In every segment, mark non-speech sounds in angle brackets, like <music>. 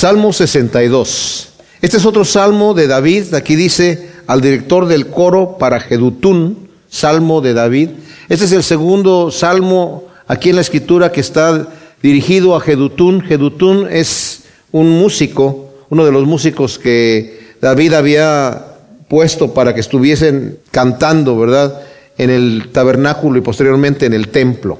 Salmo 62. Este es otro salmo de David. Aquí dice al director del coro para Jedutún, salmo de David. Este es el segundo salmo aquí en la escritura que está dirigido a Jedutún. Jedutún es un músico, uno de los músicos que David había puesto para que estuviesen cantando, ¿verdad? En el tabernáculo y posteriormente en el templo.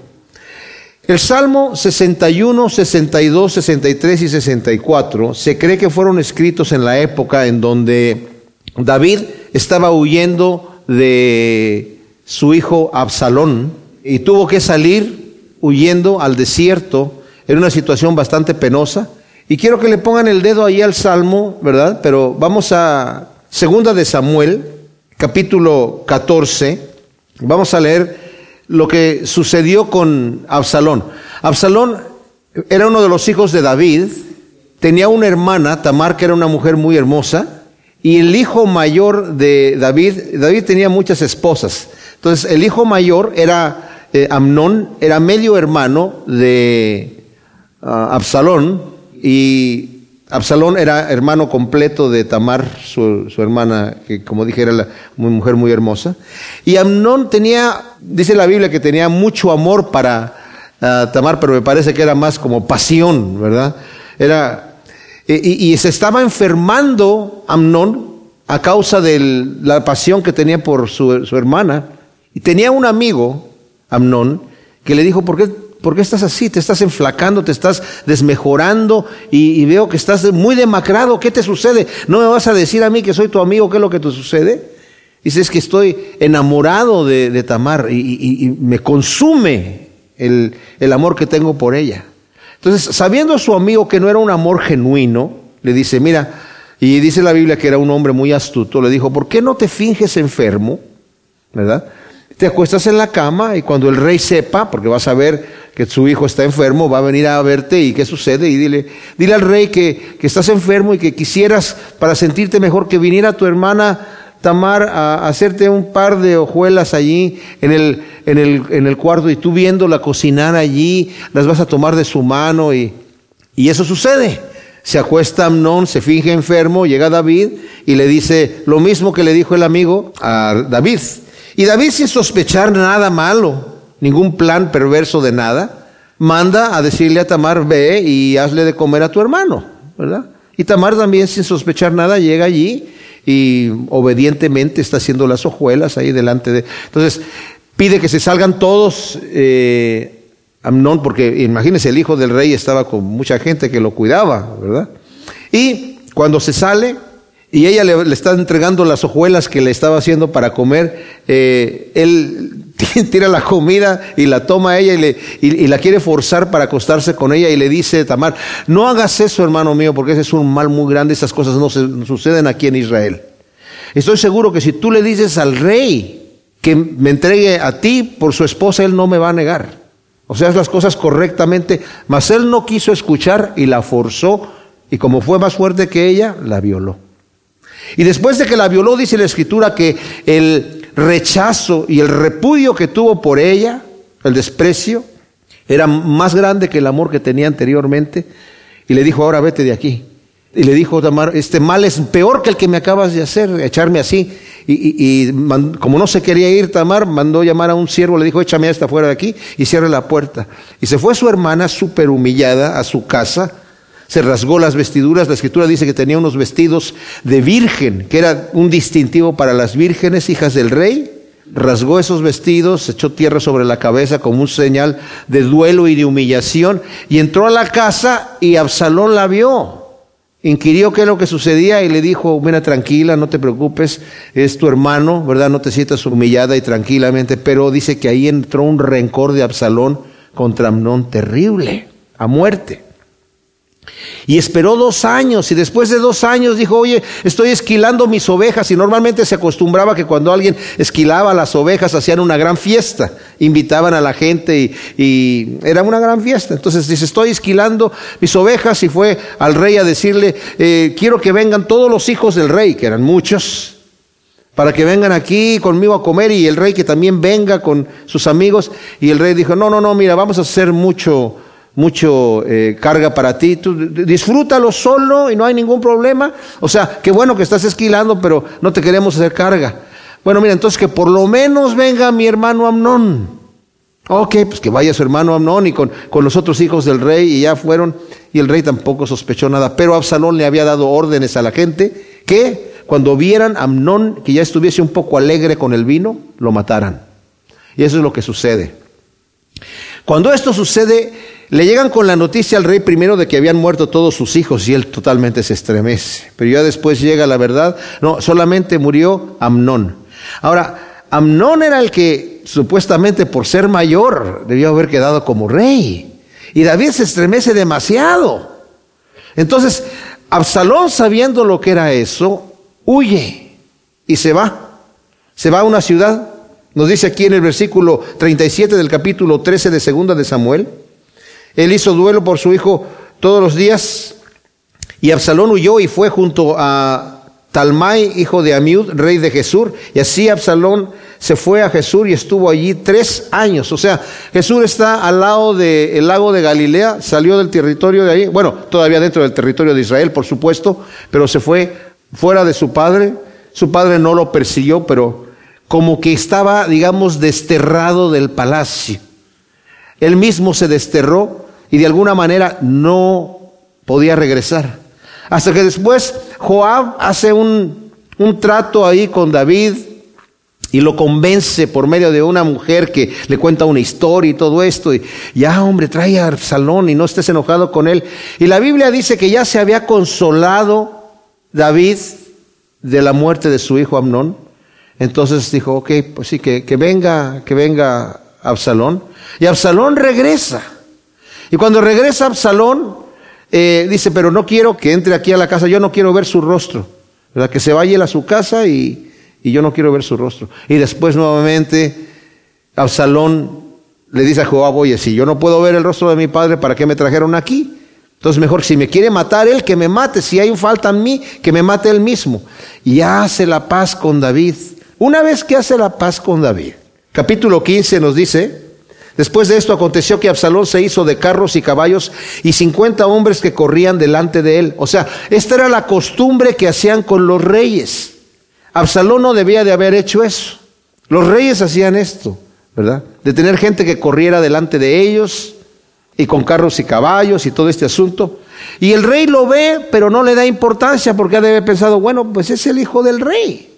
El Salmo 61, 62, 63 y 64 se cree que fueron escritos en la época en donde David estaba huyendo de su hijo Absalón y tuvo que salir huyendo al desierto en una situación bastante penosa. Y quiero que le pongan el dedo ahí al Salmo, ¿verdad? Pero vamos a Segunda de Samuel, capítulo 14. Vamos a leer lo que sucedió con Absalón. Absalón era uno de los hijos de David, tenía una hermana, Tamar, que era una mujer muy hermosa, y el hijo mayor de David, David tenía muchas esposas. Entonces, el hijo mayor era eh, Amnón, era medio hermano de ah, Absalón, y Absalón era hermano completo de Tamar, su, hermana, que como dije era una mujer muy hermosa. Y Amnón tenía, dice la Biblia que tenía mucho amor para ah, Tamar, pero me parece que era más como pasión, ¿verdad? Era, y, se estaba enfermando Amnón a causa de la pasión que tenía por su, su hermana. Y tenía un amigo, Amnón, que le dijo, ¿por qué ¿Por qué estás así? Te estás enflacando, te estás desmejorando y, veo que estás muy demacrado. ¿Qué te sucede? ¿No me vas a decir a mí que soy tu amigo qué es lo que te sucede? Dice, es que estoy enamorado de, Tamar y, me consume el, el amor que tengo por ella. Entonces, sabiendo su amigo que no era un amor genuino, le dice, mira, y dice la Biblia que era un hombre muy astuto, le dijo, ¿por qué no te finges enfermo? ¿Verdad? Te acuestas en la cama y cuando el rey sepa, porque vas a ver que su hijo está enfermo, va a venir a verte y qué sucede. Y dile, dile al rey que, estás enfermo y que quisieras, para sentirte mejor, que viniera tu hermana Tamar a hacerte un par de hojuelas allí en el, en el, en el cuarto y tú viéndola cocinar allí, las vas a tomar de su mano y, y eso sucede. Se acuesta Amnón, se finge enfermo, llega David y le dice lo mismo que le dijo el amigo a David. Y David sin sospechar nada malo, ningún plan perverso de nada, manda a decirle a Tamar, ve y hazle de comer a tu hermano, ¿verdad? Y Tamar también sin sospechar nada llega allí y obedientemente está haciendo las hojuelas ahí delante de... Entonces pide que se salgan todos, eh, Amnón, porque imagínense, el hijo del rey estaba con mucha gente que lo cuidaba, ¿verdad? Y cuando se sale, y ella le, está entregando las hojuelas que le estaba haciendo para comer, eh, él <laughs> tira la comida y la toma ella y, le, y, la quiere forzar para acostarse con ella y le dice Tamar, no hagas eso hermano mío porque ese es un mal muy grande, esas cosas no, se, suceden aquí en Israel. Estoy seguro que si tú le dices al rey que me entregue a ti por su esposa, él no me va a negar. O sea, las cosas correctamente, mas él no quiso escuchar y la forzó y como fue más fuerte que ella, la violó. Y después de que la violó, dice la escritura que el rechazo y el repudio que tuvo por ella, el desprecio, era más grande que el amor que tenía anteriormente. Y le dijo, ahora vete de aquí. Y le dijo Tamar, este mal es peor que el que me acabas de hacer, echarme así. Y, como no se quería ir Tamar, mandó llamar a un siervo, le dijo, échame esta fuera de aquí y cierre la puerta. Y se fue su hermana súper humillada a su casa se rasgó las vestiduras. La escritura dice que tenía unos vestidos de virgen, que era un distintivo para las vírgenes, hijas del rey. Rasgó esos vestidos, echó tierra sobre la cabeza como un señal de duelo y de humillación, y entró a la casa y Absalón la vio. Inquirió qué es lo que sucedía y le dijo, mira, tranquila, no te preocupes, es tu hermano, ¿verdad? No te sientas humillada y tranquilamente, pero dice que ahí entró un rencor de Absalón contra Amnón terrible, a muerte. Y esperó dos años y después de dos años dijo, oye, estoy esquilando mis ovejas y normalmente se acostumbraba que cuando alguien esquilaba las ovejas hacían una gran fiesta, invitaban a la gente y, era una gran fiesta. Entonces dice, estoy esquilando mis ovejas y fue al rey a decirle, eh, quiero que vengan todos los hijos del rey, que eran muchos, para que vengan aquí conmigo a comer y el rey que también venga con sus amigos. Y el rey dijo, no, no, no, mira, vamos a hacer mucho mucho eh, carga para ti. Tú disfrútalo solo y no hay ningún problema. O sea, qué bueno que estás esquilando, pero no te queremos hacer carga. Bueno, mira, entonces que por lo menos venga mi hermano Amnón. Ok, pues que vaya su hermano Amnón y con, con, los otros hijos del rey y ya fueron. Y el rey tampoco sospechó nada. Pero Absalón le había dado órdenes a la gente que cuando vieran a Amnón que ya estuviese un poco alegre con el vino, lo mataran. Y eso es lo que sucede. Cuando esto sucede, le llegan con la noticia al rey primero de que habían muerto todos sus hijos y él totalmente se estremece. Pero ya después llega la verdad, no, solamente murió Amnón. Ahora, Amnón era el que supuestamente por ser mayor debió haber quedado como rey. Y David se estremece demasiado. Entonces, Absalón sabiendo lo que era eso, huye y se va. Se va a una ciudad. Nos dice aquí en el versículo 37 del capítulo 13 de segunda de Samuel. Él hizo duelo por su hijo todos los días y Absalón huyó y fue junto a Talmai, hijo de Amiud, rey de Jesús, y así Absalón se fue a Jesús y estuvo allí tres años. O sea, Jesús está al lado del lago de Galilea, salió del territorio de ahí, bueno, todavía dentro del territorio de Israel, por supuesto, pero se fue fuera de su padre. Su padre no lo persiguió, pero como que estaba, digamos, desterrado del palacio. Él mismo se desterró y de alguna manera no podía regresar. Hasta que después Joab hace un, un trato ahí con David y lo convence por medio de una mujer que le cuenta una historia y todo esto. Y ya, hombre, trae a Absalón y no estés enojado con él. Y la Biblia dice que ya se había consolado David de la muerte de su hijo Amnón. Entonces dijo, ok, pues sí, que, que venga, que venga Absalón. Y Absalón regresa. Y cuando regresa Absalón, eh, dice, pero no quiero que entre aquí a la casa, yo no quiero ver su rostro. ¿verdad? Que se vaya a su casa y, y yo no quiero ver su rostro. Y después nuevamente Absalón le dice a Joab, oye, si yo no puedo ver el rostro de mi padre, ¿para qué me trajeron aquí? Entonces mejor si me quiere matar él, que me mate. Si hay falta en mí, que me mate él mismo. Y hace la paz con David. Una vez que hace la paz con David, capítulo 15 nos dice, Después de esto aconteció que Absalón se hizo de carros y caballos y cincuenta hombres que corrían delante de él. O sea, esta era la costumbre que hacían con los reyes. Absalón no debía de haber hecho eso. Los reyes hacían esto, ¿verdad? De tener gente que corriera delante de ellos y con carros y caballos y todo este asunto. Y el rey lo ve, pero no le da importancia porque ha de haber pensado, bueno, pues es el hijo del rey.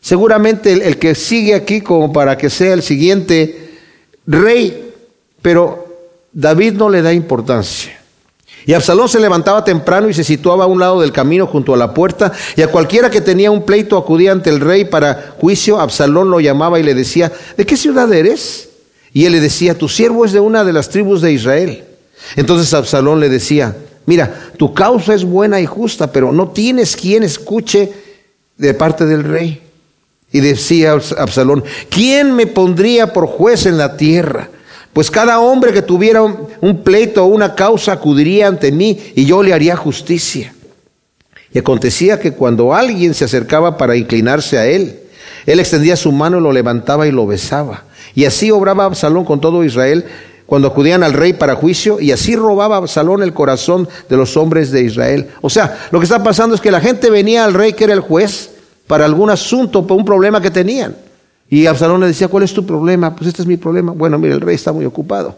Seguramente el, que sigue aquí como para que sea el siguiente rey, pero David no le da importancia. Y Absalón se levantaba temprano y se situaba a un lado del camino junto a la puerta, y a cualquiera que tenía un pleito acudía ante el rey para juicio. Absalón lo llamaba y le decía, ¿de qué ciudad eres? Y él le decía, tu siervo es de una de las tribus de Israel. Entonces Absalón le decía, mira, tu causa es buena y justa, pero no tienes quien escuche de parte del rey. Y decía Absalón, ¿quién me pondría por juez en la tierra? Pues cada hombre que tuviera un pleito o una causa acudiría ante mí y yo le haría justicia. Y acontecía que cuando alguien se acercaba para inclinarse a él, él extendía su mano y lo levantaba y lo besaba. Y así obraba Absalón con todo Israel cuando acudían al rey para juicio, y así robaba Absalón el corazón de los hombres de Israel. O sea, lo que está pasando es que la gente venía al rey que era el juez, para algún asunto, para un problema que tenían. Y Absalón le decía, ¿cuál es tu problema? Pues este es mi problema. Bueno, mire, el rey está muy ocupado.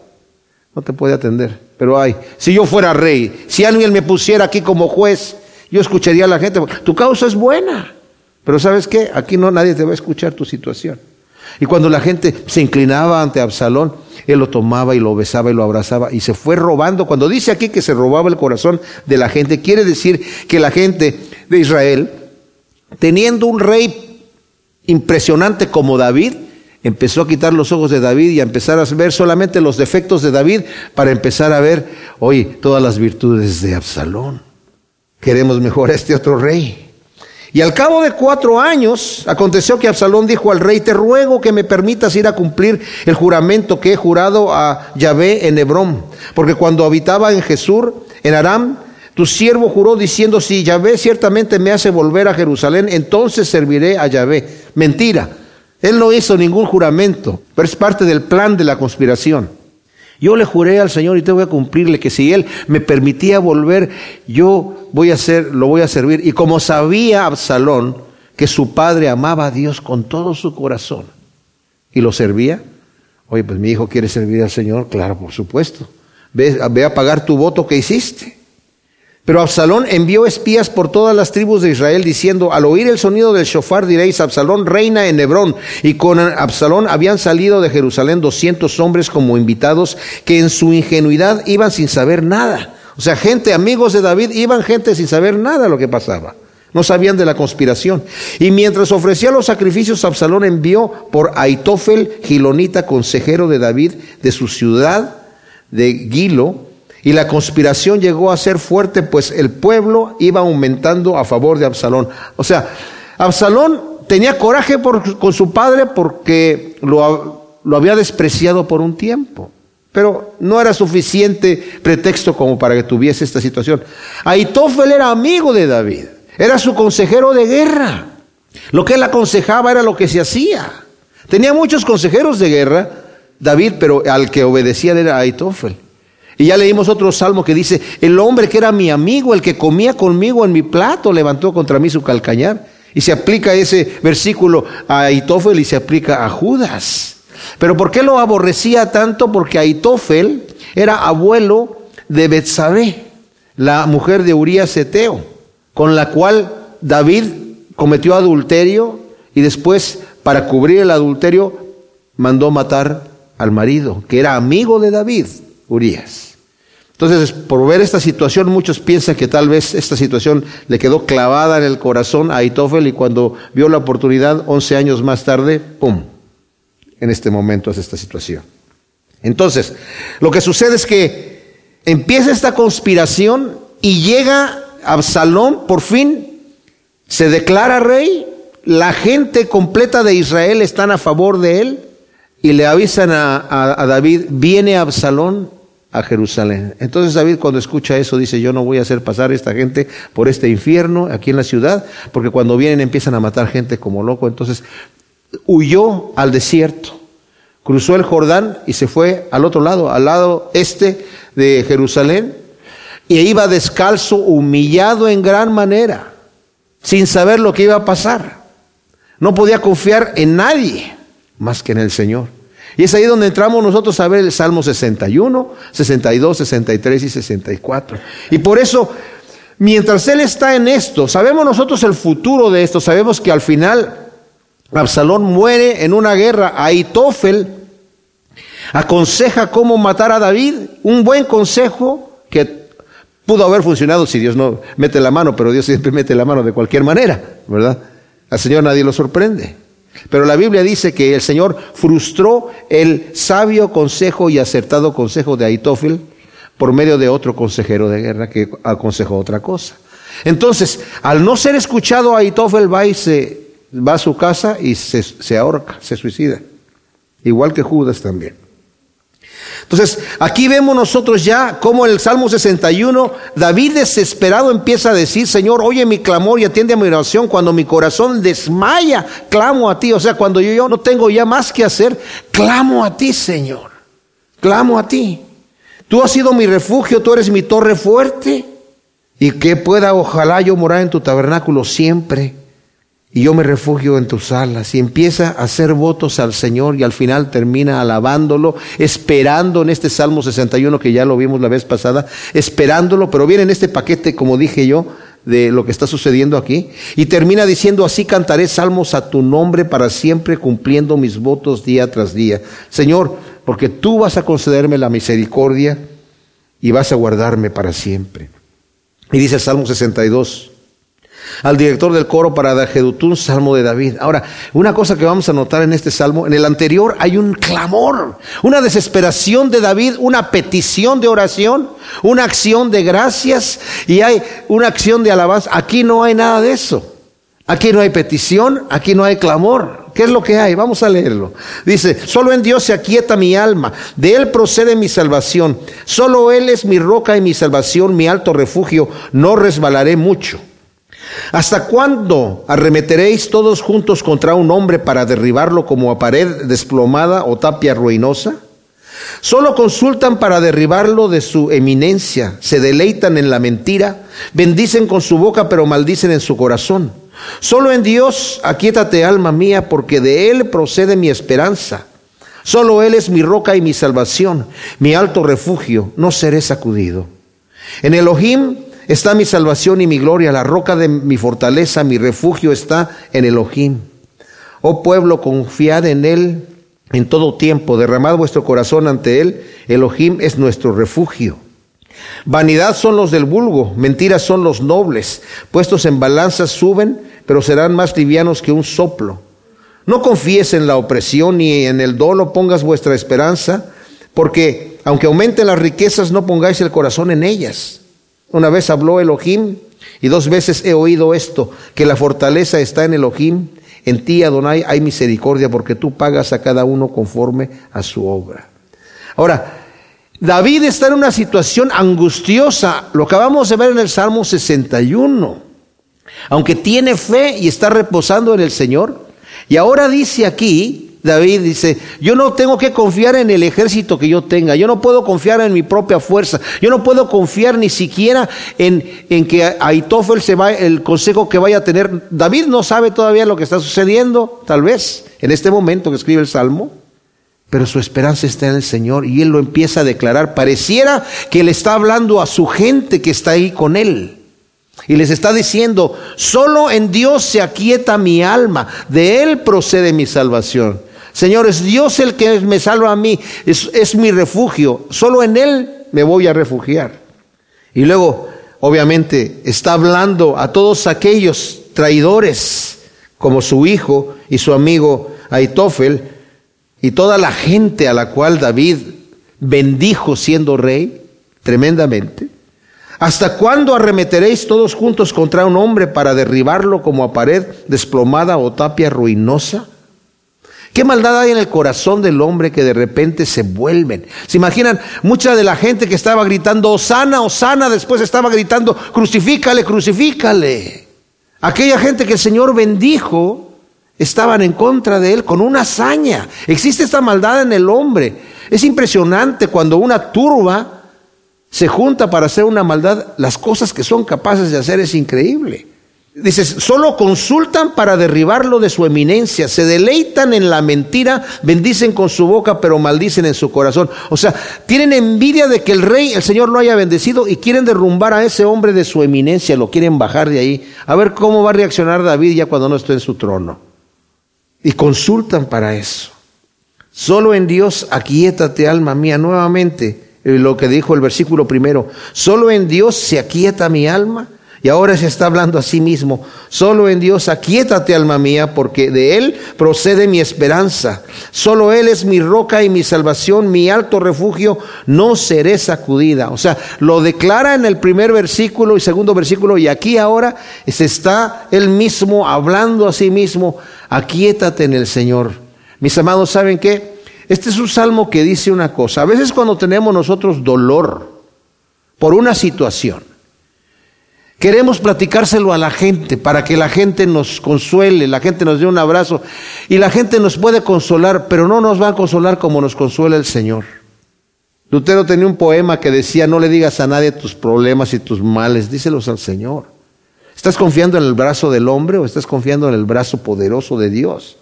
No te puede atender. Pero ay, si yo fuera rey, si alguien me pusiera aquí como juez, yo escucharía a la gente. Tu causa es buena. Pero ¿sabes qué? Aquí no nadie te va a escuchar tu situación. Y cuando la gente se inclinaba ante Absalón, él lo tomaba y lo besaba y lo abrazaba y se fue robando. Cuando dice aquí que se robaba el corazón de la gente, quiere decir que la gente de Israel teniendo un rey impresionante como David, empezó a quitar los ojos de David y a empezar a ver solamente los defectos de David para empezar a ver, hoy todas las virtudes de Absalón. Queremos mejor a este otro rey. Y al cabo de cuatro años, aconteció que Absalón dijo al rey, te ruego que me permitas ir a cumplir el juramento que he jurado a Yahvé en Hebrón, porque cuando habitaba en Jesús, en Aram, tu siervo juró diciendo, si Yahvé ciertamente me hace volver a Jerusalén, entonces serviré a Yahvé. Mentira. Él no hizo ningún juramento, pero es parte del plan de la conspiración. Yo le juré al Señor y te voy a cumplirle que si Él me permitía volver, yo voy a hacer, lo voy a servir. Y como sabía Absalón que su padre amaba a Dios con todo su corazón y lo servía, oye, pues mi hijo quiere servir al Señor, claro, por supuesto. Ve, ve a pagar tu voto que hiciste. Pero Absalón envió espías por todas las tribus de Israel diciendo, al oír el sonido del shofar diréis, Absalón reina en Hebrón. Y con Absalón habían salido de Jerusalén doscientos hombres como invitados que en su ingenuidad iban sin saber nada. O sea, gente, amigos de David, iban gente sin saber nada lo que pasaba. No sabían de la conspiración. Y mientras ofrecía los sacrificios, Absalón envió por Aitofel, Gilonita, consejero de David, de su ciudad de Gilo, y la conspiración llegó a ser fuerte, pues el pueblo iba aumentando a favor de Absalón. O sea, Absalón tenía coraje con su padre porque lo, lo había despreciado por un tiempo. Pero no era suficiente pretexto como para que tuviese esta situación. Aitófel era amigo de David, era su consejero de guerra. Lo que él aconsejaba era lo que se hacía. Tenía muchos consejeros de guerra, David, pero al que obedecía era Aitófel. Y ya leímos otro salmo que dice, el hombre que era mi amigo, el que comía conmigo en mi plato, levantó contra mí su calcañar. Y se aplica ese versículo a Aitófel y se aplica a Judas. Pero ¿por qué lo aborrecía tanto? Porque Aitófel era abuelo de Betsabé, la mujer de Urías Eteo, con la cual David cometió adulterio y después, para cubrir el adulterio, mandó matar al marido, que era amigo de David, Urías. Entonces, por ver esta situación, muchos piensan que tal vez esta situación le quedó clavada en el corazón a Aitofel y cuando vio la oportunidad, 11 años más tarde, ¡pum! En este momento es esta situación. Entonces, lo que sucede es que empieza esta conspiración y llega Absalón, por fin, se declara rey, la gente completa de Israel están a favor de él y le avisan a, a David, viene Absalón a Jerusalén. Entonces David cuando escucha eso dice, yo no voy a hacer pasar a esta gente por este infierno aquí en la ciudad, porque cuando vienen empiezan a matar gente como loco. Entonces huyó al desierto, cruzó el Jordán y se fue al otro lado, al lado este de Jerusalén, y iba descalzo, humillado en gran manera, sin saber lo que iba a pasar. No podía confiar en nadie más que en el Señor. Y es ahí donde entramos nosotros a ver el Salmo 61, 62, 63 y 64. Y por eso, mientras Él está en esto, sabemos nosotros el futuro de esto, sabemos que al final Absalón muere en una guerra. Aitofel aconseja cómo matar a David, un buen consejo que pudo haber funcionado si Dios no mete la mano, pero Dios siempre mete la mano de cualquier manera, ¿verdad? Al Señor nadie lo sorprende. Pero la Biblia dice que el Señor frustró el sabio consejo y acertado consejo de Aitófel por medio de otro consejero de guerra que aconsejó otra cosa. Entonces, al no ser escuchado, Aitófel va y se va a su casa y se, se ahorca, se suicida. Igual que Judas también. Entonces, aquí vemos nosotros ya como en el Salmo 61, David desesperado empieza a decir, Señor, oye mi clamor y atiende a mi oración. Cuando mi corazón desmaya, clamo a ti. O sea, cuando yo, yo no tengo ya más que hacer, clamo a ti, Señor. Clamo a ti. Tú has sido mi refugio, tú eres mi torre fuerte. Y que pueda, ojalá yo morar en tu tabernáculo siempre y yo me refugio en tus alas y empieza a hacer votos al Señor y al final termina alabándolo, esperando en este Salmo 61 que ya lo vimos la vez pasada, esperándolo, pero viene en este paquete, como dije yo, de lo que está sucediendo aquí, y termina diciendo, así cantaré salmos a tu nombre para siempre, cumpliendo mis votos día tras día. Señor, porque tú vas a concederme la misericordia y vas a guardarme para siempre. Y dice el Salmo 62, al director del coro para Dajedutún, Salmo de David. Ahora, una cosa que vamos a notar en este salmo, en el anterior hay un clamor, una desesperación de David, una petición de oración, una acción de gracias y hay una acción de alabanza. Aquí no hay nada de eso. Aquí no hay petición, aquí no hay clamor. ¿Qué es lo que hay? Vamos a leerlo. Dice, solo en Dios se aquieta mi alma, de Él procede mi salvación, solo Él es mi roca y mi salvación, mi alto refugio, no resbalaré mucho. ¿Hasta cuándo arremeteréis todos juntos contra un hombre para derribarlo como a pared desplomada o tapia ruinosa? Solo consultan para derribarlo de su eminencia, se deleitan en la mentira, bendicen con su boca pero maldicen en su corazón. Solo en Dios aquíétate alma mía, porque de Él procede mi esperanza. Solo Él es mi roca y mi salvación, mi alto refugio, no seré sacudido. En Elohim está mi salvación y mi gloria, la roca de mi fortaleza, mi refugio está en Elohim. Oh pueblo, confiad en Él en todo tiempo, derramad vuestro corazón ante Él, Elohim es nuestro refugio. Vanidad son los del vulgo, mentiras son los nobles, puestos en balanzas suben, pero serán más livianos que un soplo. No confíes en la opresión ni en el dolo pongas vuestra esperanza, porque aunque aumenten las riquezas, no pongáis el corazón en ellas. Una vez habló Elohim y dos veces he oído esto, que la fortaleza está en Elohim en ti, Adonai, hay misericordia porque tú pagas a cada uno conforme a su obra. Ahora, David está en una situación angustiosa, lo acabamos de ver en el Salmo 61. Aunque tiene fe y está reposando en el Señor, y ahora dice aquí, David dice, yo no tengo que confiar en el ejército que yo tenga, yo no puedo confiar en mi propia fuerza, yo no puedo confiar ni siquiera en, en que Aitofel se va, el consejo que vaya a tener. David no sabe todavía lo que está sucediendo, tal vez, en este momento que escribe el Salmo, pero su esperanza está en el Señor y él lo empieza a declarar. Pareciera que le está hablando a su gente que está ahí con él. Y les está diciendo, solo en Dios se aquieta mi alma, de Él procede mi salvación. Señor, es Dios el que me salva a mí, es, mi refugio, solo en Él me voy a refugiar. Y luego, obviamente, está hablando a todos aquellos traidores, como su hijo y su amigo Aitofel, y toda la gente a la cual David bendijo siendo rey, tremendamente. ¿Hasta cuándo arremeteréis todos juntos contra un hombre para derribarlo como a pared desplomada o tapia ruinosa? ¿Qué maldad hay en el corazón del hombre que de repente se vuelven? ¿Se imaginan? Mucha de la gente que estaba gritando, Osana, Osana, después estaba gritando, crucifícale, crucifícale. Aquella gente que el Señor bendijo, estaban en contra de él con una hazaña. Existe esta maldad en el hombre. Es impresionante cuando una turba se junta para hacer una maldad, las cosas que son capaces de hacer es increíble. Dices, solo consultan para derribarlo de su eminencia, se deleitan en la mentira, bendicen con su boca, pero maldicen en su corazón. O sea, tienen envidia de que el rey, el Señor lo haya bendecido y quieren derrumbar a ese hombre de su eminencia, lo quieren bajar de ahí. A ver cómo va a reaccionar David ya cuando no esté en su trono. Y consultan para eso. Solo en Dios aquietate, alma mía, nuevamente, eh, lo que dijo el versículo primero, solo en Dios se aquieta mi alma y ahora se está hablando a sí mismo. Solo en Dios aquíétate, alma mía, porque de Él procede mi esperanza. Solo Él es mi roca y mi salvación, mi alto refugio. No seré sacudida. O sea, lo declara en el primer versículo y segundo versículo. Y aquí ahora se está Él mismo hablando a sí mismo. Aquíétate en el Señor. Mis amados, ¿saben qué? Este es un salmo que dice una cosa. A veces cuando tenemos nosotros dolor por una situación, Queremos platicárselo a la gente para que la gente nos consuele, la gente nos dé un abrazo y la gente nos puede consolar, pero no nos va a consolar como nos consuela el Señor. Lutero tenía un poema que decía, no le digas a nadie tus problemas y tus males, díselos al Señor. ¿Estás confiando en el brazo del hombre o estás confiando en el brazo poderoso de Dios?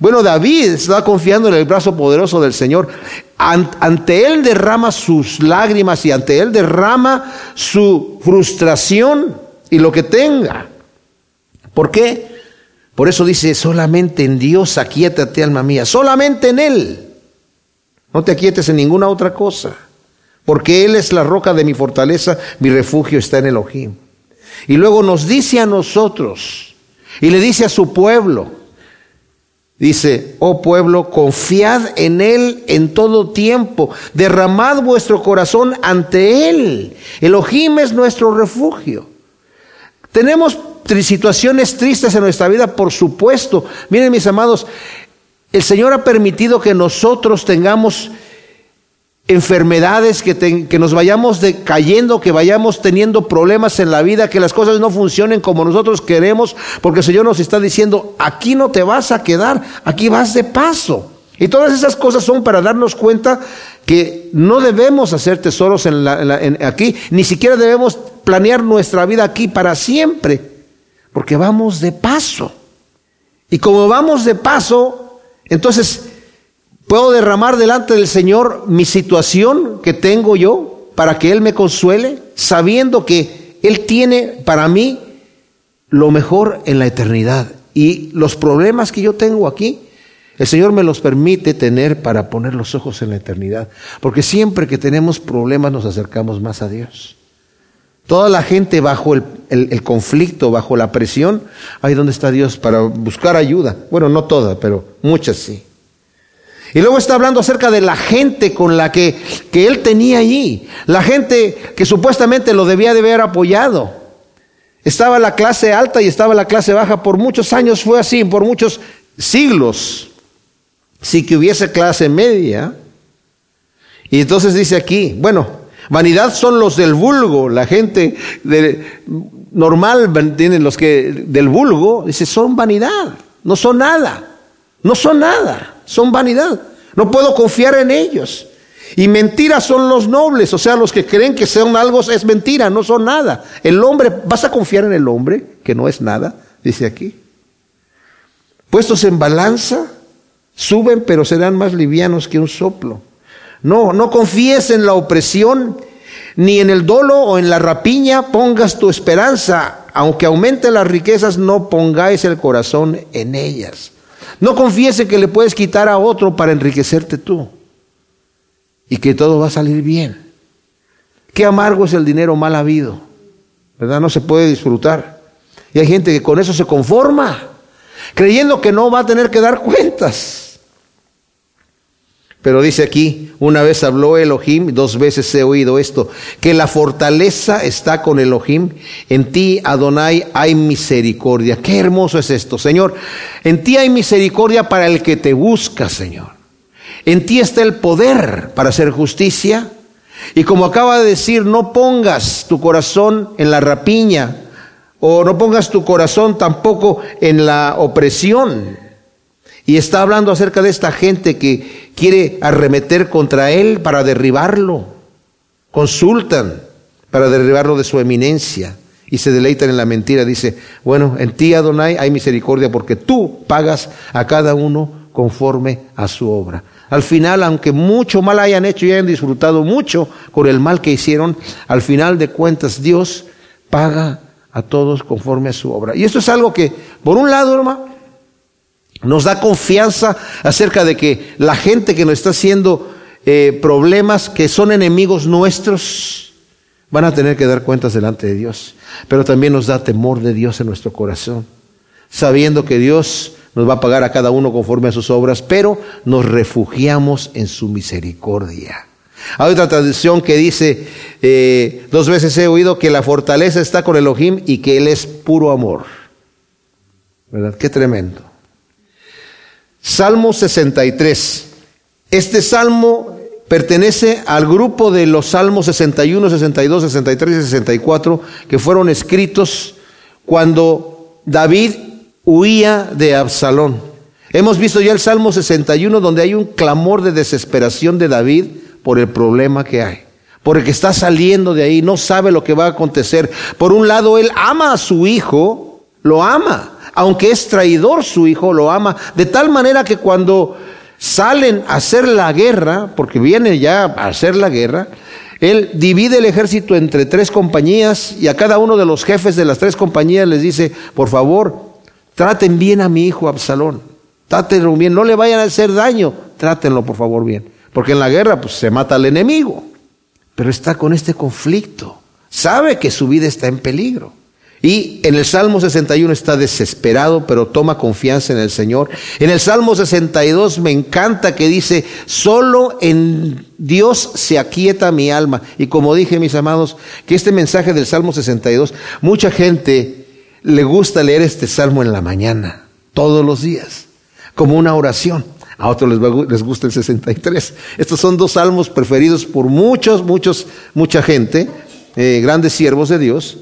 Bueno, David estaba confiando en el brazo poderoso del Señor. Ante él derrama sus lágrimas y ante él derrama su frustración y lo que tenga. ¿Por qué? Por eso dice, solamente en Dios aquíétate, alma mía, solamente en Él. No te aquietes en ninguna otra cosa, porque Él es la roca de mi fortaleza, mi refugio está en Elohim. Y luego nos dice a nosotros, y le dice a su pueblo, Dice, oh pueblo, confiad en Él en todo tiempo, derramad vuestro corazón ante Él. Elohim es nuestro refugio. Tenemos situaciones tristes en nuestra vida, por supuesto. Miren mis amados, el Señor ha permitido que nosotros tengamos enfermedades, que, que, nos vayamos decayendo, que vayamos teniendo problemas en la vida, que las cosas no funcionen como nosotros queremos, porque el Señor nos está diciendo, aquí no te vas a quedar, aquí vas de paso. Y todas esas cosas son para darnos cuenta que no debemos hacer tesoros en aquí, ni siquiera debemos planear nuestra vida aquí para siempre, porque vamos de paso. Y como vamos de paso, entonces puedo derramar delante del Señor mi situación que tengo yo para que Él me consuele, sabiendo que Él tiene para mí lo mejor en la eternidad. Y los problemas que yo tengo aquí, el Señor me los permite tener para poner los ojos en la eternidad. Porque siempre que tenemos problemas nos acercamos más a Dios. Toda la gente bajo el, conflicto, bajo la presión, ahí donde está Dios para buscar ayuda. Bueno, no toda, pero muchas sí. Y luego está hablando acerca de la gente con la que, que él tenía allí. La gente que supuestamente lo debía de haber apoyado. Estaba la clase alta y estaba la clase baja. Por muchos años fue así, por muchos siglos si que hubiese clase media. Y entonces dice aquí, bueno, vanidad son los del vulgo, la gente de, normal, tienen los que del vulgo, dice, son vanidad, no son nada, no son nada, son vanidad. No puedo confiar en ellos. Y mentiras son los nobles, o sea, los que creen que son algo es mentira, no son nada. El hombre, ¿vas a confiar en el hombre que no es nada? Dice aquí. Puestos en balanza, Suben, pero serán más livianos que un soplo. No, no confíes en la opresión, ni en el dolo o en la rapiña pongas tu esperanza. Aunque aumenten las riquezas, no pongáis el corazón en ellas. No confíes en que le puedes quitar a otro para enriquecerte tú. Y que todo va a salir bien. Qué amargo es el dinero mal habido. ¿Verdad? No se puede disfrutar. Y hay gente que con eso se conforma, creyendo que no va a tener que dar cuentas. Pero dice aquí, una vez habló Elohim, dos veces he oído esto, que la fortaleza está con Elohim, en ti, Adonai, hay misericordia. Qué hermoso es esto, Señor. En ti hay misericordia para el que te busca, Señor. En ti está el poder para hacer justicia. Y como acaba de decir, no pongas tu corazón en la rapiña, o no pongas tu corazón tampoco en la opresión. Y está hablando acerca de esta gente que quiere arremeter contra él para derribarlo. Consultan para derribarlo de su eminencia y se deleitan en la mentira. Dice, bueno, en ti Adonai hay misericordia porque tú pagas a cada uno conforme a su obra. Al final, aunque mucho mal hayan hecho y hayan disfrutado mucho con el mal que hicieron, al final de cuentas Dios paga a todos conforme a su obra. Y esto es algo que, por un lado, hermano, nos da confianza acerca de que la gente que nos está haciendo eh, problemas, que son enemigos nuestros, van a tener que dar cuentas delante de Dios. Pero también nos da temor de Dios en nuestro corazón, sabiendo que Dios nos va a pagar a cada uno conforme a sus obras, pero nos refugiamos en su misericordia. Hay otra tradición que dice, eh, dos veces he oído que la fortaleza está con Elohim y que Él es puro amor. ¿Verdad? Qué tremendo. Salmo 63. Este salmo pertenece al grupo de los salmos 61, 62, 63 y 64 que fueron escritos cuando David huía de Absalón. Hemos visto ya el Salmo 61 donde hay un clamor de desesperación de David por el problema que hay. Porque está saliendo de ahí, no sabe lo que va a acontecer. Por un lado, él ama a su hijo, lo ama aunque es traidor su hijo, lo ama, de tal manera que cuando salen a hacer la guerra, porque viene ya a hacer la guerra, él divide el ejército entre tres compañías y a cada uno de los jefes de las tres compañías les dice, por favor, traten bien a mi hijo Absalón, trátenlo bien, no le vayan a hacer daño, trátenlo por favor bien, porque en la guerra pues se mata al enemigo, pero está con este conflicto, sabe que su vida está en peligro. Y en el Salmo 61 está desesperado, pero toma confianza en el Señor. En el Salmo 62 me encanta que dice, solo en Dios se aquieta mi alma. Y como dije, mis amados, que este mensaje del Salmo 62, mucha gente le gusta leer este Salmo en la mañana, todos los días, como una oración. A otros les, gusta el 63. Estos son dos salmos preferidos por muchos, muchos, mucha gente, eh, grandes siervos de Dios.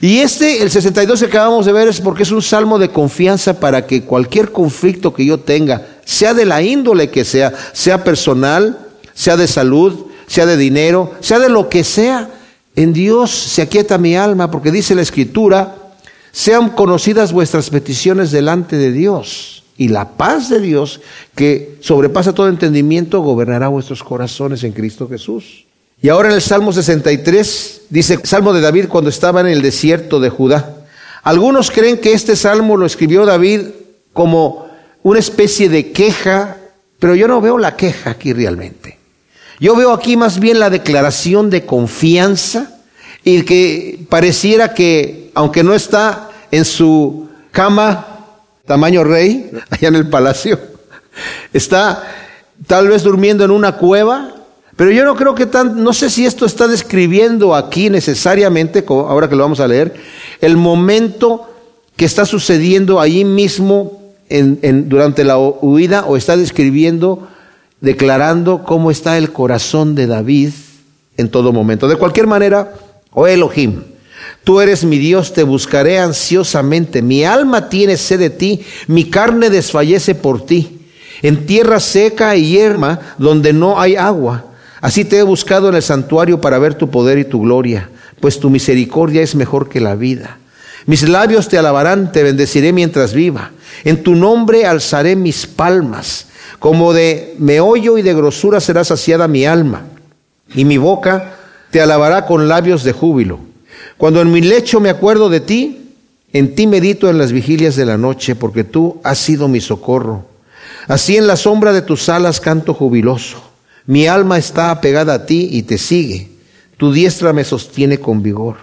Y este, el 62 que acabamos de ver, es porque es un salmo de confianza para que cualquier conflicto que yo tenga, sea de la índole que sea, sea personal, sea de salud, sea de dinero, sea de lo que sea. En Dios se aquieta mi alma porque dice la Escritura, sean conocidas vuestras peticiones delante de Dios y la paz de Dios que sobrepasa todo entendimiento gobernará vuestros corazones en Cristo Jesús. Y ahora en el Salmo 63 dice, Salmo de David cuando estaba en el desierto de Judá. Algunos creen que este salmo lo escribió David como una especie de queja, pero yo no veo la queja aquí realmente. Yo veo aquí más bien la declaración de confianza y que pareciera que, aunque no está en su cama tamaño rey, <laughs> allá en el palacio, está tal vez durmiendo en una cueva, pero yo no creo que tan, no sé si esto está describiendo aquí necesariamente, ahora que lo vamos a leer, el momento que está sucediendo ahí mismo en, durante la huida o está describiendo declarando cómo está el corazón de David en todo momento. De cualquier manera, oh Elohim, tú eres mi Dios, te buscaré ansiosamente. Mi alma tiene sed de ti, mi carne desfallece por ti. En tierra seca y yerma, donde no hay agua. Así te he buscado en el santuario para ver tu poder y tu gloria, pues tu misericordia es mejor que la vida. Mis labios te alabarán, te bendeciré mientras viva. En tu nombre alzaré mis palmas. Como de meollo y de grosura será saciada mi alma, y mi boca te alabará con labios de júbilo. Cuando en mi lecho me acuerdo de ti, en ti medito en las vigilias de la noche, porque tú has sido mi socorro. Así en la sombra de tus alas canto jubiloso. Mi alma está apegada a ti y te sigue. Tu diestra me sostiene con vigor.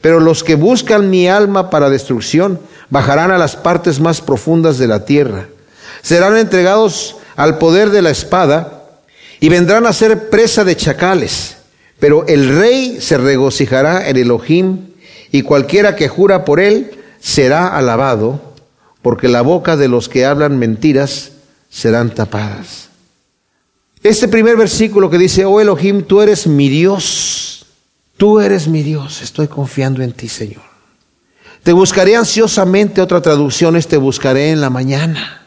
Pero los que buscan mi alma para destrucción bajarán a las partes más profundas de la tierra. Serán entregados al poder de la espada y vendrán a ser presa de chacales. Pero el rey se regocijará en Elohim y cualquiera que jura por él será alabado, porque la boca de los que hablan mentiras serán tapadas. Este primer versículo que dice, oh Elohim, tú eres mi Dios, tú eres mi Dios, estoy confiando en ti, Señor. Te buscaré ansiosamente, otra traducción es te buscaré en la mañana.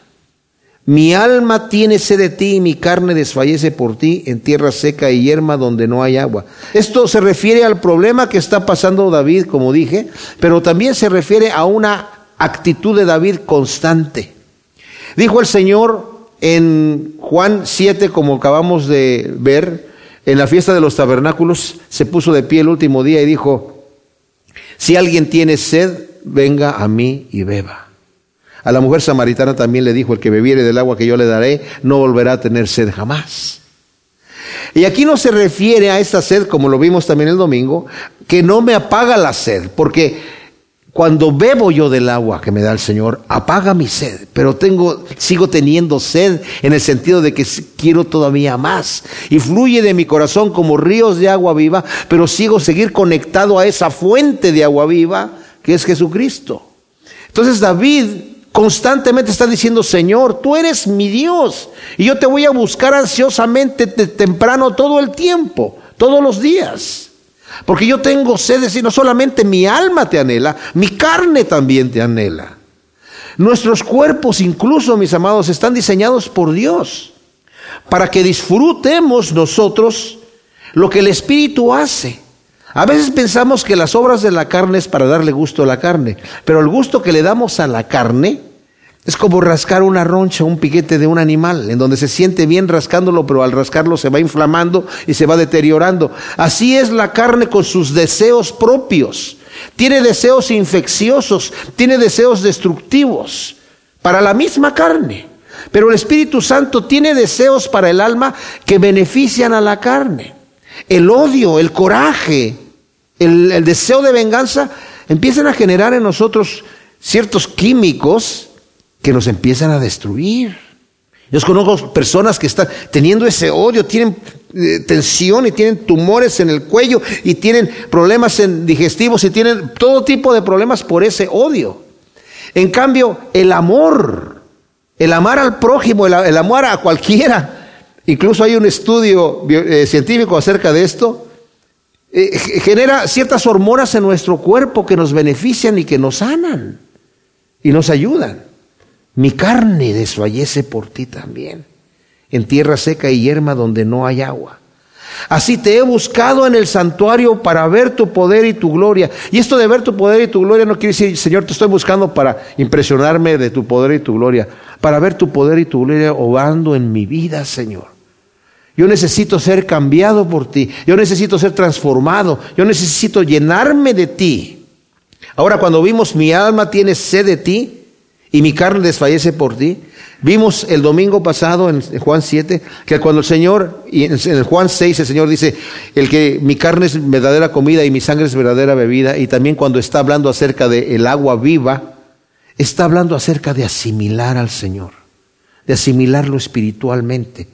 Mi alma tiene sed de ti y mi carne desfallece por ti en tierra seca y yerma donde no hay agua. Esto se refiere al problema que está pasando David, como dije, pero también se refiere a una actitud de David constante. Dijo el Señor en Juan 7, como acabamos de ver, en la fiesta de los tabernáculos, se puso de pie el último día y dijo, si alguien tiene sed, venga a mí y beba. A la mujer samaritana también le dijo, el que bebiere del agua que yo le daré, no volverá a tener sed jamás. Y aquí no se refiere a esta sed, como lo vimos también el domingo, que no me apaga la sed, porque cuando bebo yo del agua que me da el Señor, apaga mi sed, pero tengo, sigo teniendo sed en el sentido de que quiero todavía más. Y fluye de mi corazón como ríos de agua viva, pero sigo seguir conectado a esa fuente de agua viva que es Jesucristo. Entonces David constantemente está diciendo, Señor, tú eres mi Dios y yo te voy a buscar ansiosamente temprano todo el tiempo, todos los días. Porque yo tengo sed y no solamente mi alma te anhela, mi carne también te anhela. Nuestros cuerpos incluso, mis amados, están diseñados por Dios para que disfrutemos nosotros lo que el Espíritu hace. A veces pensamos que las obras de la carne es para darle gusto a la carne, pero el gusto que le damos a la carne es como rascar una roncha, un piquete de un animal, en donde se siente bien rascándolo, pero al rascarlo se va inflamando y se va deteriorando. Así es la carne con sus deseos propios. Tiene deseos infecciosos, tiene deseos destructivos para la misma carne. Pero el Espíritu Santo tiene deseos para el alma que benefician a la carne el odio, el coraje, el, deseo de venganza, empiezan a generar en nosotros ciertos químicos que nos empiezan a destruir. Yo conozco personas que están teniendo ese odio, tienen eh, tensión y tienen tumores en el cuello y tienen problemas en digestivos y tienen todo tipo de problemas por ese odio. En cambio, el amor, el amar al prójimo, el amor a cualquiera, Incluso hay un estudio eh, científico acerca de esto. Eh, genera ciertas hormonas en nuestro cuerpo que nos benefician y que nos sanan y nos ayudan. Mi carne desfallece por ti también. en tierra seca y yerma donde no hay agua. Así te he buscado en el santuario para ver tu poder y tu gloria. Y esto de ver tu poder y tu gloria no quiere decir, Señor, te estoy buscando para impresionarme de tu poder y tu gloria, para ver tu poder y tu gloria obrando en mi vida, Señor. Yo necesito ser cambiado por ti, yo necesito ser transformado, yo necesito llenarme de ti. Ahora cuando vimos mi alma tiene sed de ti y mi carne desfallece por ti, Vimos el domingo pasado en Juan 7 que cuando el Señor, y en Juan 6 el Señor dice, el que mi carne es verdadera comida y mi sangre es verdadera bebida, y también cuando está hablando acerca del el agua viva, está hablando acerca de asimilar al Señor, de asimilarlo espiritualmente.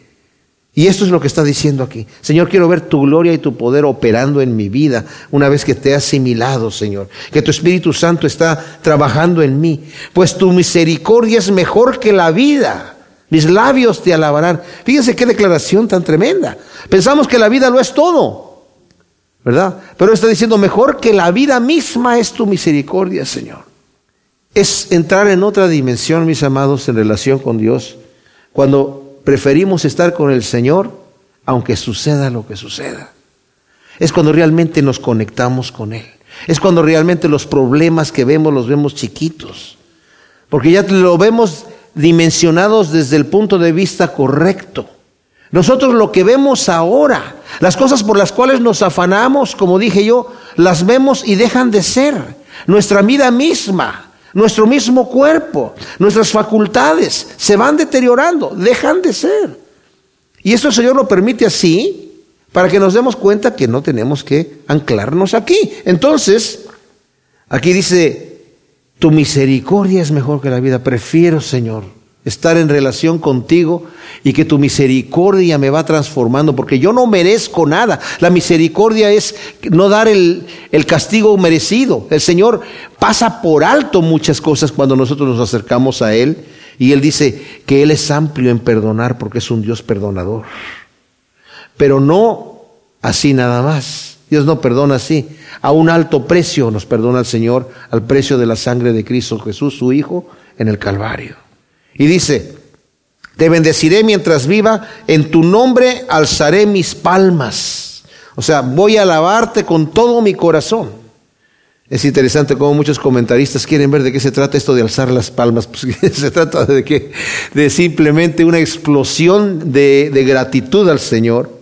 Y esto es lo que está diciendo aquí. Señor, quiero ver tu gloria y tu poder operando en mi vida una vez que te he asimilado, Señor. Que tu Espíritu Santo está trabajando en mí. Pues tu misericordia es mejor que la vida. Mis labios te alabarán. Fíjense qué declaración tan tremenda. Pensamos que la vida lo es todo, ¿verdad? Pero está diciendo, mejor que la vida misma es tu misericordia, Señor. Es entrar en otra dimensión, mis amados, en relación con Dios. Cuando preferimos estar con el Señor aunque suceda lo que suceda. Es cuando realmente nos conectamos con Él. Es cuando realmente los problemas que vemos los vemos chiquitos. Porque ya lo vemos dimensionados desde el punto de vista correcto. Nosotros lo que vemos ahora, las cosas por las cuales nos afanamos, como dije yo, las vemos y dejan de ser. Nuestra vida misma nuestro mismo cuerpo, nuestras facultades se van deteriorando, dejan de ser. Y eso el Señor lo permite así para que nos demos cuenta que no tenemos que anclarnos aquí. Entonces, aquí dice, tu misericordia es mejor que la vida. Prefiero, Señor, estar en relación contigo y que tu misericordia me va transformando, porque yo no merezco nada. La misericordia es no dar el, el, castigo merecido. El Señor pasa por alto muchas cosas cuando nosotros nos acercamos a Él y Él dice que Él es amplio en perdonar porque es un Dios perdonador. Pero no así nada más. Dios no perdona así. A un alto precio nos perdona el Señor, al precio de la sangre de Cristo Jesús, su Hijo, en el Calvario. Y dice, te bendeciré mientras viva, en tu nombre alzaré mis palmas. O sea, voy a alabarte con todo mi corazón. Es interesante cómo muchos comentaristas quieren ver de qué se trata esto de alzar las palmas. <laughs> Pues se trata de que de simplemente una explosión de, de gratitud al Señor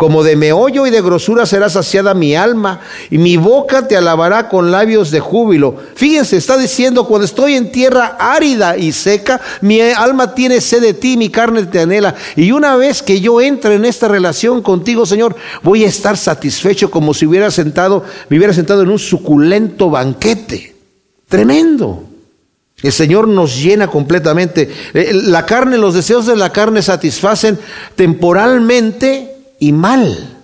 como de meollo y de grosura será saciada mi alma, y mi boca te alabará con labios de júbilo. Fíjense, está diciendo, cuando estoy en tierra árida y seca, mi alma tiene sed de ti, mi carne te anhela. Y una vez que yo entre en esta relación contigo, Señor, voy a estar satisfecho como si hubiera sentado, me hubiera sentado en un suculento banquete. Tremendo. El Señor nos llena completamente. Eh, la carne, los deseos de la carne satisfacen temporalmente y mal.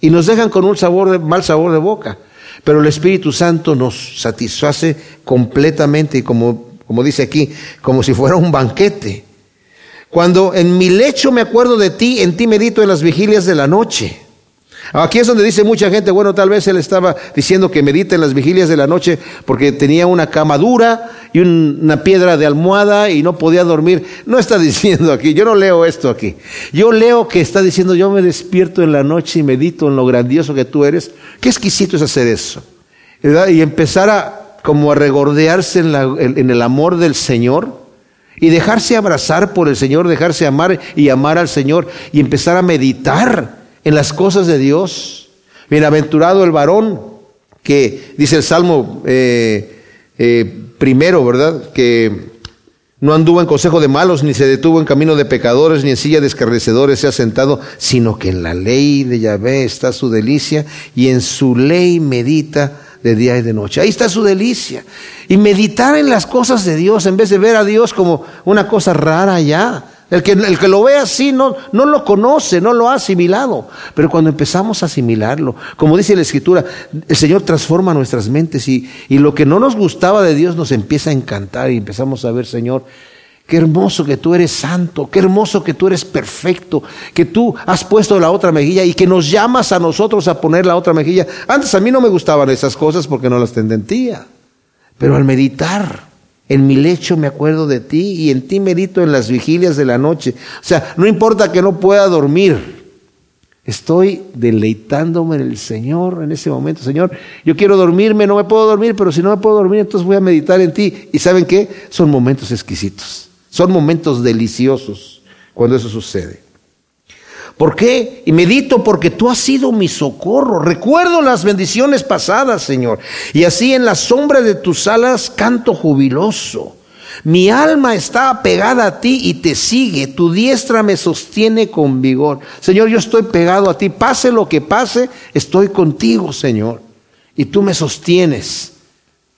Y nos dejan con un sabor de, mal sabor de boca. Pero el Espíritu Santo nos satisface completamente y como, como dice aquí, como si fuera un banquete. Cuando en mi lecho me acuerdo de ti, en ti medito en las vigilias de la noche. Aquí es donde dice mucha gente, bueno, tal vez él estaba diciendo que medita en las vigilias de la noche porque tenía una cama dura y una piedra de almohada y no podía dormir. No está <laughs> diciendo aquí, yo no leo esto aquí. Yo leo que está diciendo, yo me despierto en la noche y medito en lo grandioso que tú eres. Qué exquisito es hacer eso. Y empezar a como a regordearse en, en el amor del Señor y dejarse abrazar por el Señor, dejarse amar y amar al Señor y empezar a meditar en las cosas de Dios. Bienaventurado el varón que dice el Salmo eh, eh, primero, ¿verdad? Que no anduvo en consejo de malos, ni se detuvo en camino de pecadores, ni en silla de escarnecedores se ha sentado, sino que en la ley de Yahvé está su delicia y en su ley medita de día y de noche. Ahí está su delicia. Y meditar en las cosas de Dios en vez de ver a Dios como una cosa rara ya. El que, el que lo ve así no, no lo conoce, no lo ha asimilado. Pero cuando empezamos a asimilarlo, como dice la Escritura, el Señor transforma nuestras mentes y, y lo que no nos gustaba de Dios nos empieza a encantar y empezamos a ver, Señor, Qué hermoso que tú eres santo, qué hermoso que tú eres perfecto, que tú has puesto la otra mejilla y que nos llamas a nosotros a poner la otra mejilla. Antes a mí no me gustaban esas cosas porque no las tendentía. Pero al meditar En mi lecho me acuerdo de ti y en ti medito en las vigilias de la noche. O sea, no importa que no pueda dormir. Estoy deleitándome en el Señor en ese momento. Señor, yo quiero dormirme, no me puedo dormir, pero si no me puedo dormir, entonces voy a meditar en ti. ¿Y saben qué? Son momentos exquisitos. Son momentos deliciosos cuando eso sucede. ¿Por qué? Y medito porque tú has sido mi socorro. Recuerdo las bendiciones pasadas, Señor. Y así en la sombra de tus alas canto jubiloso. Mi alma está apegada a ti y te sigue. Tu diestra me sostiene con vigor. Señor, yo estoy pegado a ti. Pase lo que pase, estoy contigo, Señor. Y tú me sostienes.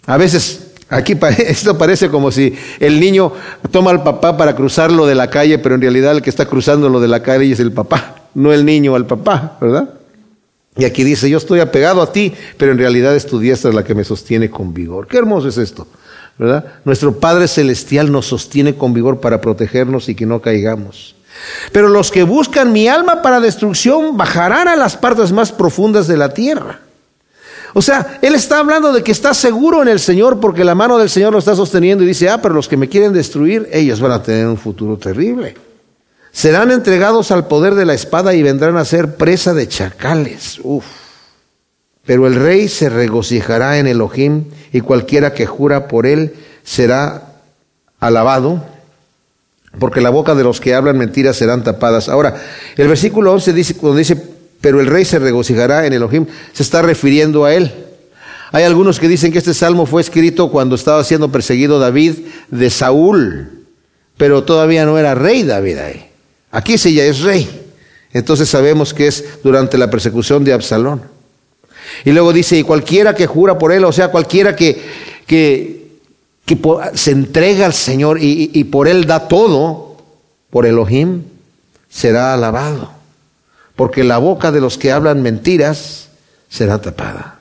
A veces Aquí <laughs> esto parece como si el niño toma al papá para cruzarlo de la calle, pero en realidad el que está cruzando lo de la calle es el papá, no el niño al papá, ¿verdad? Y aquí dice, yo estoy apegado a ti, pero en realidad es tu diestra la que me sostiene con vigor. Qué hermoso es esto, ¿verdad? Nuestro Padre Celestial nos sostiene con vigor para protegernos y que no caigamos. Pero los que buscan mi alma para destrucción bajarán a las partes más profundas de la tierra. O sea, él está hablando de que está seguro en el Señor porque la mano del Señor lo está sosteniendo y dice, ah, pero los que me quieren destruir, ellos van a tener un futuro terrible. Serán entregados al poder de la espada y vendrán a ser presa de chacales. Uf. Pero el rey se regocijará en Elohim y cualquiera que jura por él será alabado, porque la boca de los que hablan mentiras serán tapadas. Ahora, el versículo 11 dice, cuando dice, pero el rey se regocijará en Elohim, se está refiriendo a él. Hay algunos que dicen que este salmo fue escrito cuando estaba siendo perseguido David de Saúl, pero todavía no era rey David ahí. Aquí sí ya es rey. Entonces sabemos que es durante la persecución de Absalón. Y luego dice, y cualquiera que jura por él, o sea, cualquiera que, que, se entrega al Señor y por él da todo, por Elohim, será alabado porque la boca de los que hablan mentiras será tapada.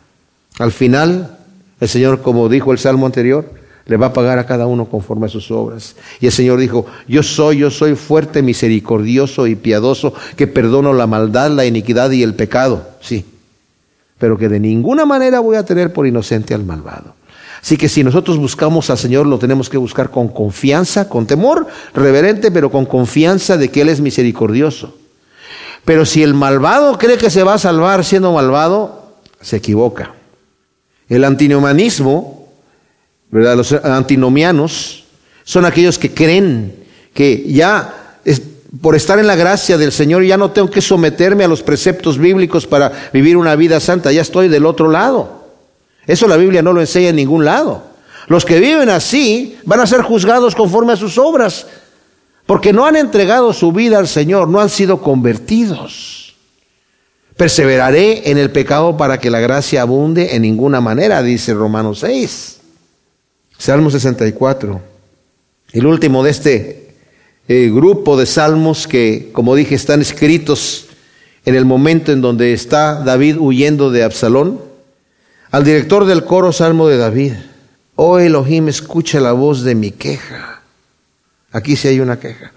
Al final, el Señor, como dijo el Salmo anterior, le va a pagar a cada uno conforme a sus obras. Y el Señor dijo, yo soy, yo soy fuerte, misericordioso y piadoso, que perdono la maldad, la iniquidad y el pecado. Sí, pero que de ninguna manera voy a tener por inocente al malvado. Así que si nosotros buscamos al Señor, lo tenemos que buscar con confianza, con temor reverente, pero con confianza de que Él es misericordioso pero si el malvado cree que se va a salvar siendo malvado, se equivoca. El antinomianismo, ¿verdad? los antinomianos, son aquellos que creen que ya por estar en la gracia del Señor ya no tengo que someterme a los preceptos bíblicos para vivir una vida santa, ya estoy del otro lado. Eso la Biblia no lo enseña en ningún lado. Los que viven así van a ser juzgados conforme a sus obras porque no han entregado su vida al Señor, no han sido convertidos. Perseveraré en el pecado para que la gracia abunde en ninguna manera, dice Romanos 6. Salmo 64. El último de este eh, grupo de salmos que, como dije, están escritos en el momento en donde está David huyendo de Absalón. Al director del coro, Salmo de David. Oh Elohim, escucha la voz de mi queja. Aquí sí hay una queja.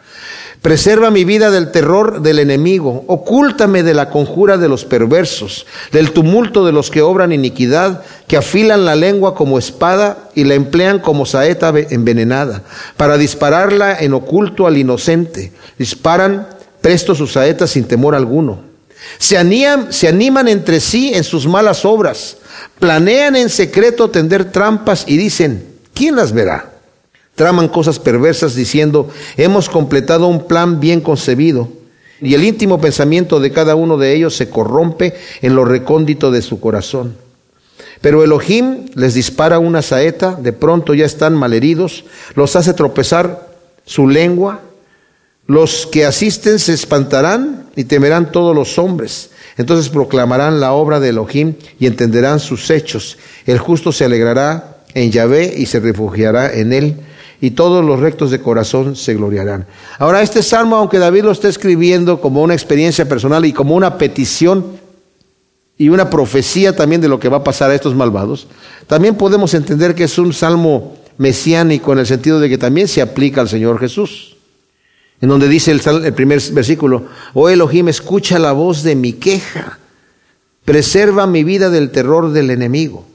Preserva mi vida del terror del enemigo, ocúltame de la conjura de los perversos, del tumulto de los que obran iniquidad, que afilan la lengua como espada y la emplean como saeta envenenada, para dispararla en oculto al inocente. Disparan presto sus saetas sin temor alguno. Se animan, se animan entre sí en sus malas obras, planean en secreto tender trampas y dicen, ¿quién las verá? Traman cosas perversas diciendo, hemos completado un plan bien concebido. Y el íntimo pensamiento de cada uno de ellos se corrompe en lo recóndito de su corazón. Pero Elohim les dispara una saeta, de pronto ya están malheridos, los hace tropezar su lengua, los que asisten se espantarán y temerán todos los hombres. Entonces proclamarán la obra de Elohim y entenderán sus hechos. El justo se alegrará en Yahvé y se refugiará en él y todos los rectos de corazón se gloriarán. Ahora, este salmo, aunque David lo está escribiendo como una experiencia personal y como una petición y una profecía también de lo que va a pasar a estos malvados, también podemos entender que es un salmo mesiánico en el sentido de que también se aplica al Señor Jesús. En donde dice el, el primer versículo, oh Elohim, escucha la voz de mi queja, preserva mi vida del terror del enemigo.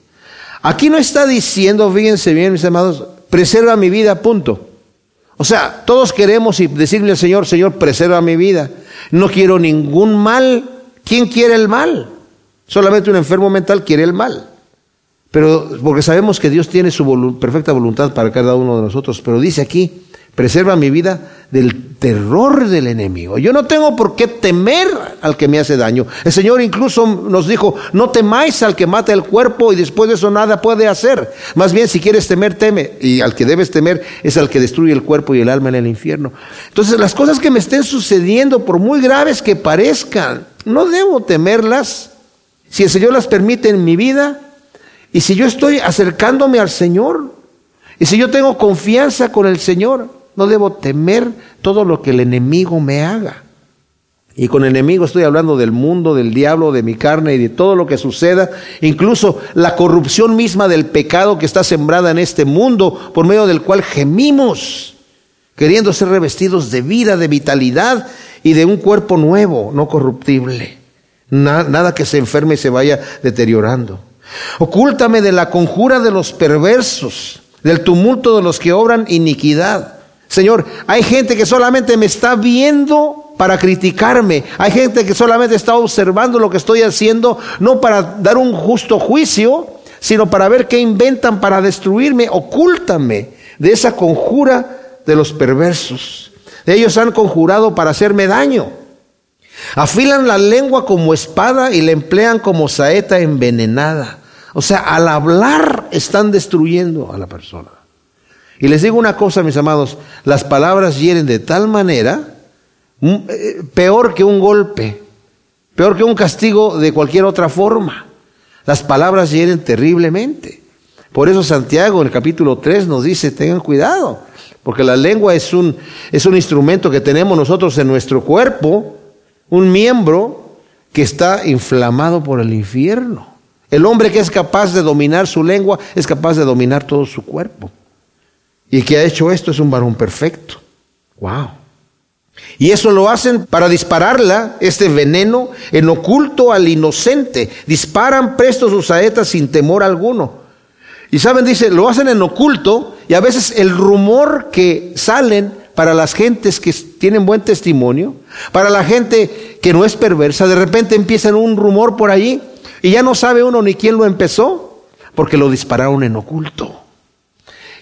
Aquí no está diciendo, fíjense bien mis amados, preserva mi vida, punto. O sea, todos queremos y decirle al Señor, Señor, preserva mi vida. No quiero ningún mal. ¿Quién quiere el mal? Solamente un enfermo mental quiere el mal. Pero porque sabemos que Dios tiene su perfecta voluntad para cada uno de nosotros. Pero dice aquí, preserva mi vida del terror del enemigo. Yo no tengo por qué temer al que me hace daño. El Señor incluso nos dijo, no temáis al que mata el cuerpo y después de eso nada puede hacer. Más bien, si quieres temer, teme. Y al que debes temer es al que destruye el cuerpo y el alma en el infierno. Entonces, las cosas que me estén sucediendo, por muy graves que parezcan, no debo temerlas. Si el Señor las permite en mi vida y si yo estoy acercándome al Señor y si yo tengo confianza con el Señor, no debo temer todo lo que el enemigo me haga. Y con enemigo estoy hablando del mundo, del diablo, de mi carne y de todo lo que suceda, incluso la corrupción misma del pecado que está sembrada en este mundo, por medio del cual gemimos, queriendo ser revestidos de vida, de vitalidad y de un cuerpo nuevo, no corruptible. nada que se enferme y se vaya deteriorando. Ocúltame de la conjura de los perversos, del tumulto de los que obran iniquidad Señor, hay gente que solamente me está viendo para criticarme. Hay gente que solamente está observando lo que estoy haciendo, no para dar un justo juicio, sino para ver qué inventan para destruirme. Ocúltame de esa conjura de los perversos. Ellos han conjurado para hacerme daño. Afilan la lengua como espada y la emplean como saeta envenenada. O sea, al hablar están destruyendo a la persona. Y les digo una cosa, mis amados, las palabras hieren de tal manera, mm, eh, peor que un golpe, peor que un castigo de cualquier otra forma. Las palabras hieren terriblemente. Por eso Santiago en el capítulo 3 nos dice, tengan cuidado, porque la lengua es un, es un instrumento que tenemos nosotros en nuestro cuerpo, un miembro que está inflamado por el infierno. El hombre que es capaz de dominar su lengua es capaz de dominar todo su cuerpo. Y que ha hecho esto es un varón perfecto. Wow. Y eso lo hacen para dispararla, este veneno, en oculto al inocente. Disparan presto sus saetas sin temor alguno. Y saben, dice, lo hacen en oculto y a veces el rumor que salen para las gentes que tienen buen testimonio, para la gente que no es perversa, de repente empiezan un rumor por allí y ya no sabe uno ni quién lo empezó, porque lo dispararon en oculto.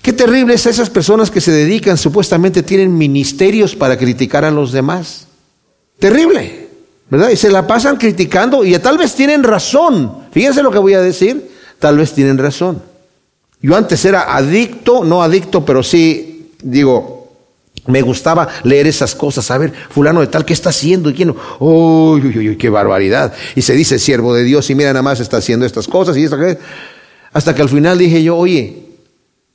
Qué terrible es esas personas que se dedican, supuestamente tienen ministerios para criticar a los demás. Terrible, ¿verdad? Y se la pasan criticando y tal vez tienen razón. Fíjense lo que voy a decir, tal vez tienen razón. Yo antes era adicto, no adicto, pero sí, digo, me gustaba leer esas cosas, a ver, fulano de tal, ¿qué está haciendo? ¿Y quién? Uy, uy, uy, qué barbaridad. Y se dice siervo de Dios y mira, nada más está haciendo estas cosas y esto. Hasta que al final dije yo, oye,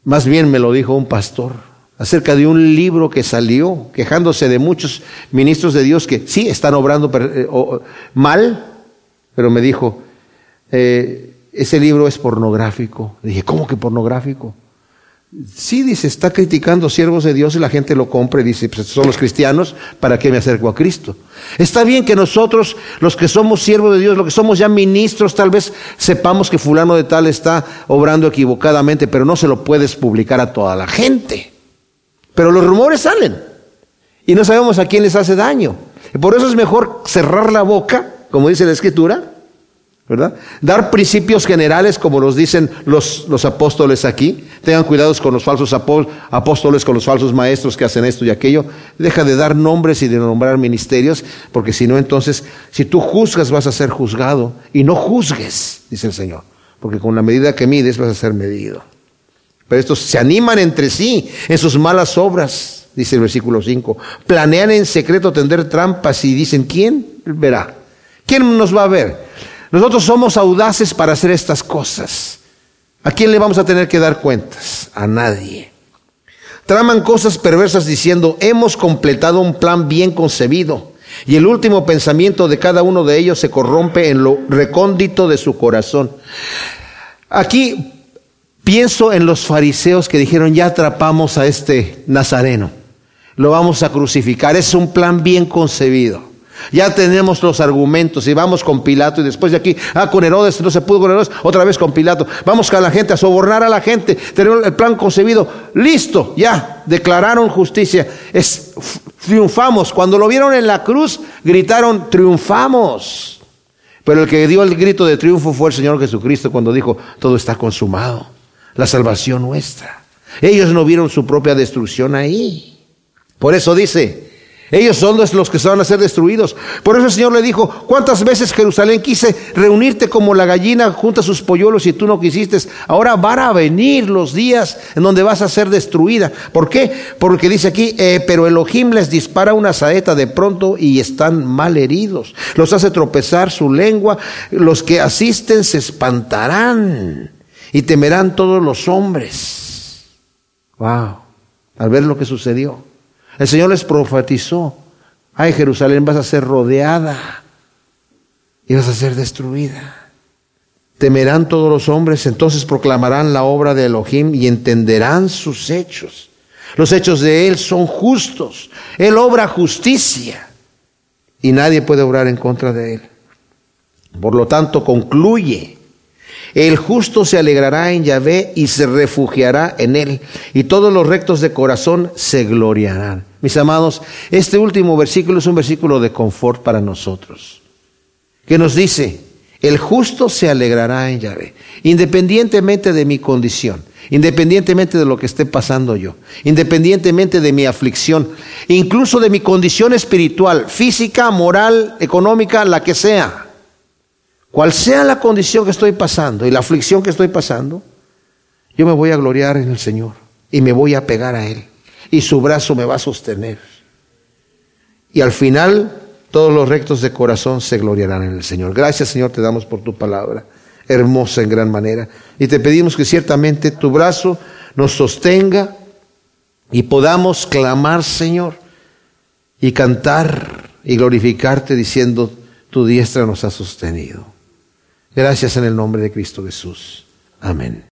más bien me lo dijo un pastor acerca de un libro que salió quejándose de muchos ministros de Dios que sí están obrando eh, mal, pero me dijo, eh, ese libro es pornográfico. dije, ¿cómo que pornográfico? Sí, dice, está criticando siervos de Dios y la gente lo compra y dice, pues son los cristianos, ¿para qué me acerco a Cristo? Está bien que nosotros, los que somos siervos de Dios, los que somos ya ministros, tal vez sepamos que fulano de tal está obrando equivocadamente, pero no se lo puedes publicar a toda la gente. Pero los rumores salen y no sabemos a quién les hace daño. Por eso es mejor cerrar la boca, como dice la Escritura, ¿verdad? Dar principios generales como los dicen los, los apóstoles aquí. Tengan cuidados con los falsos apóstoles, con los falsos maestros que hacen esto y aquello. Deja de dar nombres y de nombrar ministerios, porque si no, entonces, si tú juzgas vas a ser juzgado. Y no juzgues, dice el Señor, porque con la medida que mides vas a ser medido. Pero estos se animan entre sí en sus malas obras, dice el versículo 5. Planean en secreto tender trampas y dicen, ¿quién verá? ¿Quién nos va a ver? Nosotros somos audaces para hacer estas cosas. ¿A quién le vamos a tener que dar cuentas? A nadie. Traman cosas perversas diciendo, hemos completado un plan bien concebido. Y el último pensamiento de cada uno de ellos se corrompe en lo recóndito de su corazón. Aquí pienso en los fariseos que dijeron, ya atrapamos a este nazareno, lo vamos a crucificar. Es un plan bien concebido. Ya tenemos los argumentos y vamos con Pilato y después de aquí, ah, con Herodes, no se pudo con Herodes, otra vez con Pilato. Vamos con la gente a sobornar a la gente. Tenemos el plan concebido. Listo, ya, declararon justicia. Es, triunfamos. Cuando lo vieron en la cruz, gritaron, triunfamos. Pero el que dio el grito de triunfo fue el Señor Jesucristo cuando dijo, todo está consumado. La salvación nuestra. Ellos no vieron su propia destrucción ahí. Por eso dice, ellos son los que van a ser destruidos. Por eso el Señor le dijo, ¿cuántas veces Jerusalén quise reunirte como la gallina junto a sus polluelos y tú no quisiste? Ahora van a venir los días en donde vas a ser destruida. ¿Por qué? Porque dice aquí, eh, pero Elohim les dispara una saeta de pronto y están mal heridos. Los hace tropezar su lengua. Los que asisten se espantarán y temerán todos los hombres. Wow, al ver lo que sucedió. El Señor les profetizó, ay Jerusalén vas a ser rodeada y vas a ser destruida. Temerán todos los hombres, entonces proclamarán la obra de Elohim y entenderán sus hechos. Los hechos de Él son justos. Él obra justicia y nadie puede obrar en contra de Él. Por lo tanto, concluye el justo se alegrará en Yahvé y se refugiará en él, y todos los rectos de corazón se gloriarán. Mis amados, este último versículo es un versículo de confort para nosotros, que nos dice, el justo se alegrará en Yahvé, independientemente de mi condición, independientemente de lo que esté pasando yo, independientemente de mi aflicción, incluso de mi condición espiritual, física, moral, económica, la que sea. Cual sea la condición que estoy pasando y la aflicción que estoy pasando, yo me voy a gloriar en el Señor y me voy a pegar a Él y su brazo me va a sostener. Y al final todos los rectos de corazón se gloriarán en el Señor. Gracias Señor te damos por tu palabra, hermosa en gran manera. Y te pedimos que ciertamente tu brazo nos sostenga y podamos clamar Señor y cantar y glorificarte diciendo, tu diestra nos ha sostenido. Gracias en el nombre de Cristo Jesús. Amén.